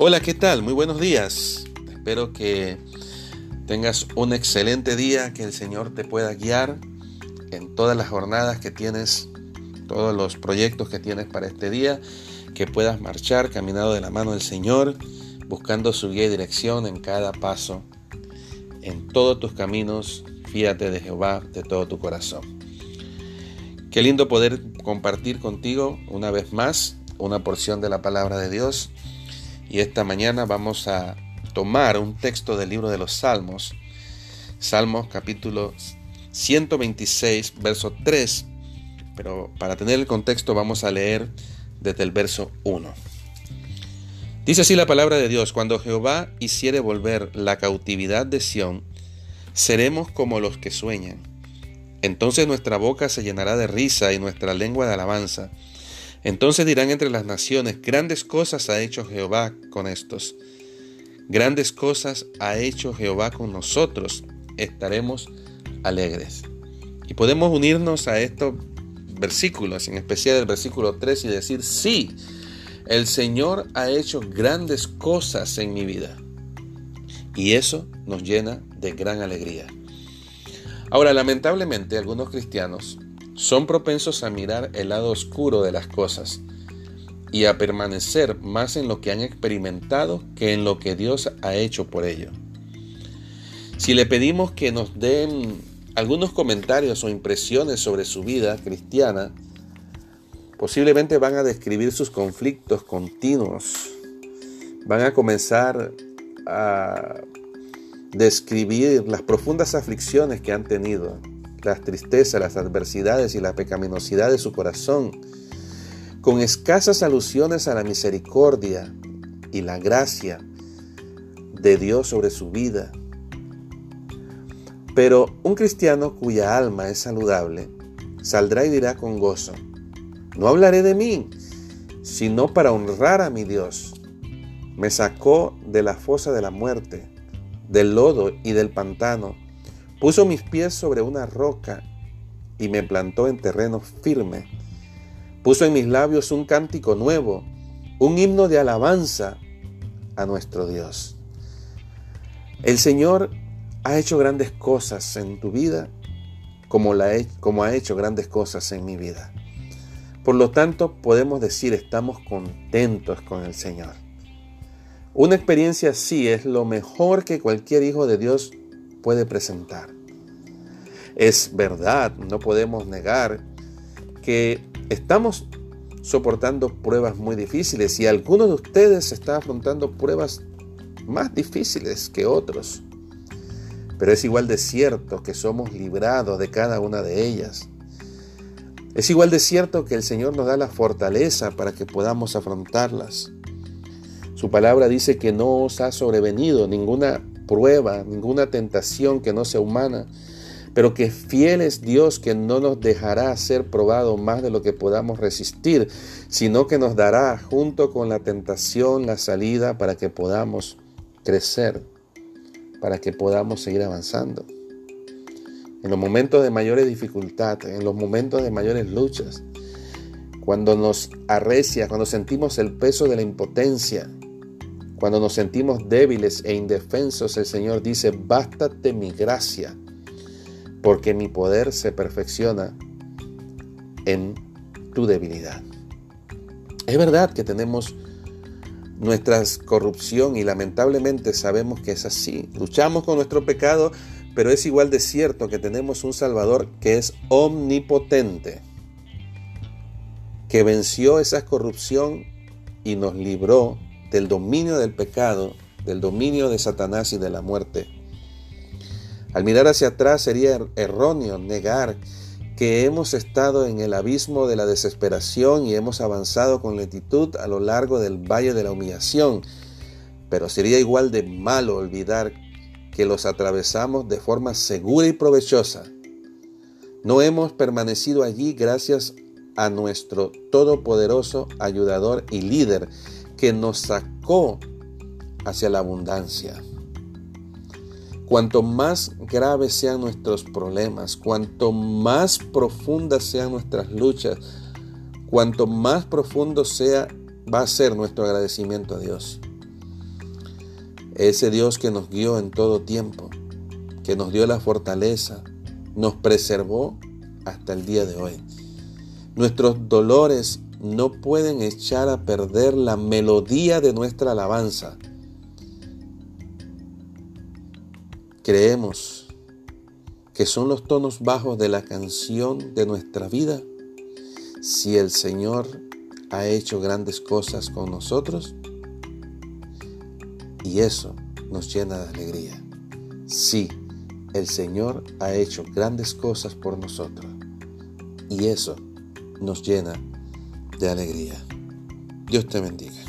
Hola, ¿qué tal? Muy buenos días. Espero que tengas un excelente día, que el Señor te pueda guiar en todas las jornadas que tienes, todos los proyectos que tienes para este día, que puedas marchar caminado de la mano del Señor, buscando su guía y dirección en cada paso, en todos tus caminos, fíate de Jehová de todo tu corazón. Qué lindo poder compartir contigo una vez más una porción de la palabra de Dios y esta mañana vamos a tomar un texto del libro de los Salmos, Salmos capítulo 126, verso 3, pero para tener el contexto vamos a leer desde el verso 1. Dice así la palabra de Dios, cuando Jehová hiciere volver la cautividad de Sión, seremos como los que sueñan. Entonces nuestra boca se llenará de risa y nuestra lengua de alabanza. Entonces dirán entre las naciones, grandes cosas ha hecho Jehová con estos. Grandes cosas ha hecho Jehová con nosotros. Estaremos alegres. Y podemos unirnos a estos versículos, en especial el versículo 3, y decir, sí, el Señor ha hecho grandes cosas en mi vida. Y eso nos llena de gran alegría. Ahora, lamentablemente, algunos cristianos son propensos a mirar el lado oscuro de las cosas y a permanecer más en lo que han experimentado que en lo que Dios ha hecho por ello. Si le pedimos que nos den algunos comentarios o impresiones sobre su vida cristiana, posiblemente van a describir sus conflictos continuos, van a comenzar a describir las profundas aflicciones que han tenido, las tristezas, las adversidades y la pecaminosidad de su corazón, con escasas alusiones a la misericordia y la gracia de Dios sobre su vida. Pero un cristiano cuya alma es saludable saldrá y dirá con gozo, no hablaré de mí, sino para honrar a mi Dios. Me sacó de la fosa de la muerte, del lodo y del pantano Puso mis pies sobre una roca y me plantó en terreno firme. Puso en mis labios un cántico nuevo, un himno de alabanza a nuestro Dios. El Señor ha hecho grandes cosas en tu vida como, como ha hecho grandes cosas en mi vida. Por lo tanto, podemos decir estamos contentos con el Señor. Una experiencia así es lo mejor que cualquier hijo de Dios puede presentar. Es verdad, no podemos negar que estamos soportando pruebas muy difíciles y algunos de ustedes están afrontando pruebas más difíciles que otros. Pero es igual de cierto que somos librados de cada una de ellas. Es igual de cierto que el Señor nos da la fortaleza para que podamos afrontarlas. Su palabra dice que no os ha sobrevenido ninguna prueba, ninguna tentación que no sea humana, pero que fiel es Dios que no nos dejará ser probado más de lo que podamos resistir, sino que nos dará junto con la tentación la salida para que podamos crecer, para que podamos seguir avanzando. En los momentos de mayores dificultades, en los momentos de mayores luchas, cuando nos arrecia, cuando sentimos el peso de la impotencia, cuando nos sentimos débiles e indefensos, el Señor dice, bástate mi gracia, porque mi poder se perfecciona en tu debilidad. Es verdad que tenemos nuestra corrupción y lamentablemente sabemos que es así. Luchamos con nuestro pecado, pero es igual de cierto que tenemos un Salvador que es omnipotente, que venció esa corrupción y nos libró del dominio del pecado, del dominio de Satanás y de la muerte. Al mirar hacia atrás sería er-, erróneo negar que hemos estado en el abismo de la desesperación y hemos avanzado con lentitud a lo largo del valle de la humillación, pero sería igual de malo olvidar que los atravesamos de forma segura y provechosa. No hemos permanecido allí gracias a nuestro todopoderoso ayudador y líder, que nos sacó hacia la abundancia. Cuanto más graves sean nuestros problemas, cuanto más profundas sean nuestras luchas, cuanto más profundo sea va a ser nuestro agradecimiento a Dios. ese Dios que nos guió en todo tiempo, que nos dio la fortaleza, nos preservó hasta el día de hoy. Nuestros dolores no pueden echar a perder la melodía de nuestra alabanza. Creemos que son los tonos bajos de la canción de nuestra vida si el Señor ha hecho grandes cosas con nosotros y eso nos llena de alegría. Sí, el Señor ha hecho grandes cosas por nosotros y eso nos llena de alegría. Dios te bendiga.